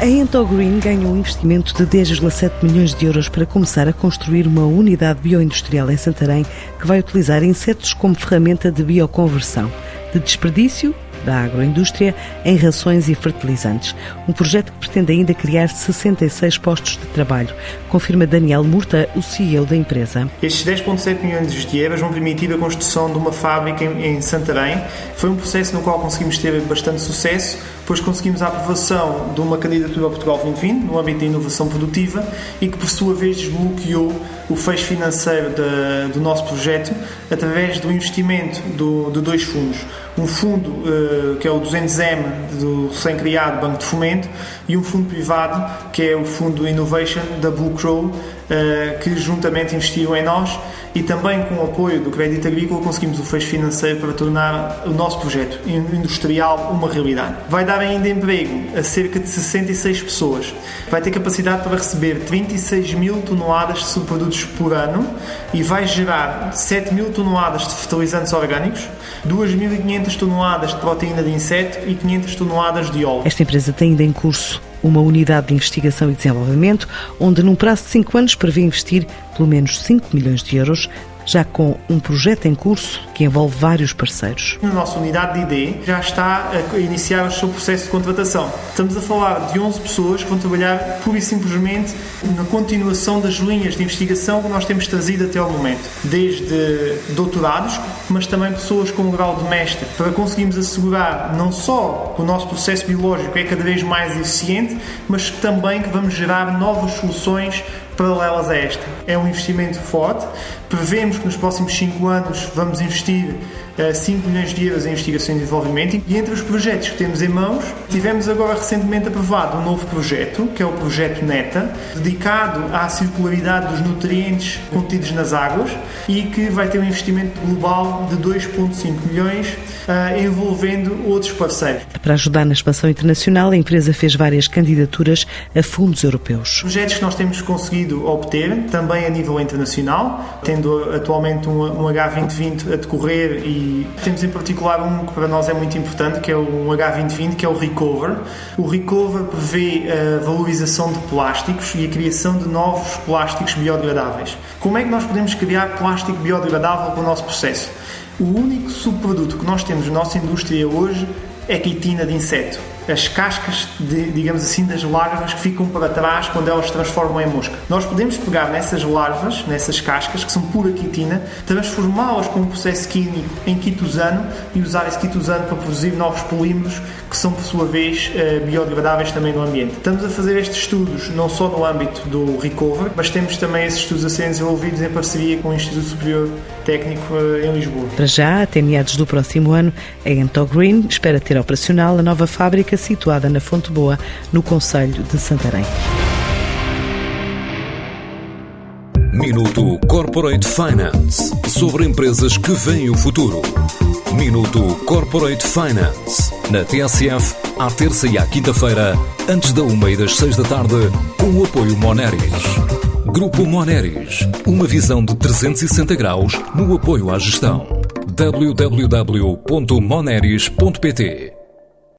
a Entogreen ganhou um investimento de 10,7 milhões de euros para começar a construir uma unidade bioindustrial em Santarém que vai utilizar insetos como ferramenta de bioconversão, de desperdício da agroindústria em rações e fertilizantes. Um projeto que pretende ainda criar 66 postos de trabalho, confirma Daniel Murta, o CEO da empresa. Estes 10,7 milhões de euros vão permitir a construção de uma fábrica em Santarém. Foi um processo no qual conseguimos ter bastante sucesso, pois conseguimos a aprovação de uma candidatura ao Portugal 2020 no âmbito da inovação produtiva e que, por sua vez, desbloqueou o fecho financeiro de, do nosso projeto através do investimento do, de dois fundos. Um fundo uh, que é o 200M do recém-criado Banco de Fomento e um fundo privado que é o Fundo Innovation da Blue Crow, uh, que juntamente investiram em nós e também com o apoio do Crédito Agrícola conseguimos o fecho financeiro para tornar o nosso projeto industrial uma realidade. Vai dar ainda emprego a cerca de 66 pessoas. Vai ter capacidade para receber 36 mil toneladas de subprodutos por ano e vai gerar 7 mil toneladas de fertilizantes orgânicos, 2.500 toneladas de proteína de inseto e 500 toneladas de óleo. Esta empresa tem ainda em curso uma unidade de investigação e desenvolvimento, onde num prazo de 5 anos prevê investir pelo menos 5 milhões de euros já com um projeto em curso que envolve vários parceiros. Na nossa unidade de ID já está a iniciar o seu processo de contratação. Estamos a falar de 11 pessoas que vão trabalhar pura e simplesmente na continuação das linhas de investigação que nós temos trazido até ao momento, desde doutorados, mas também pessoas com um grau de mestre, para conseguirmos assegurar não só que o nosso processo biológico é cada vez mais eficiente, mas também que vamos gerar novas soluções paralelas a esta. É um investimento forte. Prevemos que nos próximos 5 anos vamos investir 5 milhões de euros em investigação e desenvolvimento e entre os projetos que temos em mãos, tivemos agora recentemente aprovado um novo projeto, que é o projeto NETA, dedicado à circularidade dos nutrientes contidos nas águas e que vai ter um investimento global de 2,5 milhões, uh, envolvendo outros parceiros. Para ajudar na expansão internacional, a empresa fez várias candidaturas a fundos europeus. Projetos que nós temos conseguido obter, também a nível internacional, tendo atualmente um, um H2020 a decorrer e temos em particular um que para nós é muito importante, que é um H2020, que é o Recover. O Recover prevê a valorização de plásticos e a criação de novos plásticos biodegradáveis. Como é que nós podemos criar plástico biodegradável com o nosso processo? O único subproduto que nós temos na nossa indústria hoje é quitina de inseto as cascas, de, digamos assim, das larvas que ficam para trás quando elas se transformam em mosca. Nós podemos pegar nessas larvas, nessas cascas, que são pura quitina, transformá-las com um processo químico em quitosano e usar esse quitosano para produzir novos polímeros que são, por sua vez, eh, biodegradáveis também no ambiente. Estamos a fazer estes estudos não só no âmbito do Recover, mas temos também esses estudos a serem desenvolvidos em parceria com o Instituto Superior Técnico eh, em Lisboa. Para já, até meados do próximo ano, a Entogreen espera ter operacional a nova fábrica situada na Fonte Boa, no Conselho de Santarém. Minuto Corporate Finance sobre empresas que veem o futuro. Minuto Corporate Finance na TSF, à terça e à quinta-feira, antes da uma e das seis da tarde, com o apoio Moneris. Grupo Moneris, uma visão de 360 graus no apoio à gestão. www.moneris.pt